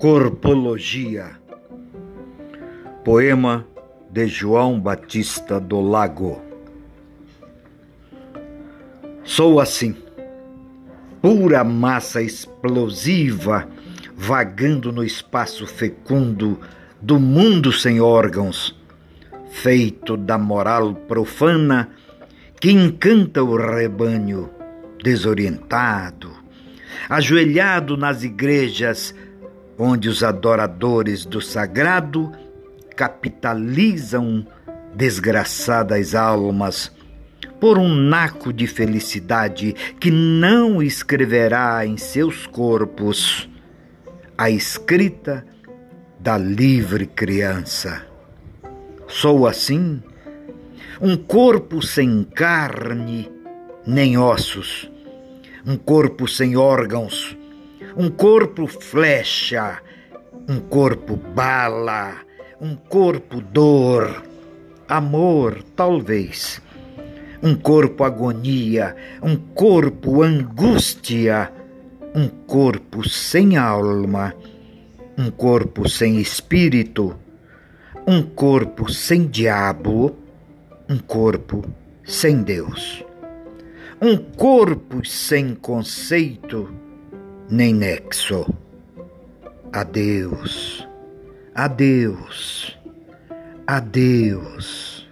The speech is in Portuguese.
Corpologia. Poema de João Batista do Lago. Sou assim, pura massa explosiva, vagando no espaço fecundo do mundo sem órgãos, feito da moral profana que encanta o rebanho desorientado, ajoelhado nas igrejas onde os adoradores do sagrado capitalizam desgraçadas almas por um naco de felicidade que não escreverá em seus corpos a escrita da livre criança. Sou assim, um corpo sem carne nem ossos, um corpo sem órgãos, um corpo flecha, um corpo bala, um corpo dor, amor, talvez, um corpo agonia, um corpo angústia, um corpo sem alma, um corpo sem espírito, um corpo sem diabo, um corpo sem Deus, um corpo sem conceito nem nexo. Adeus, adeus, adeus.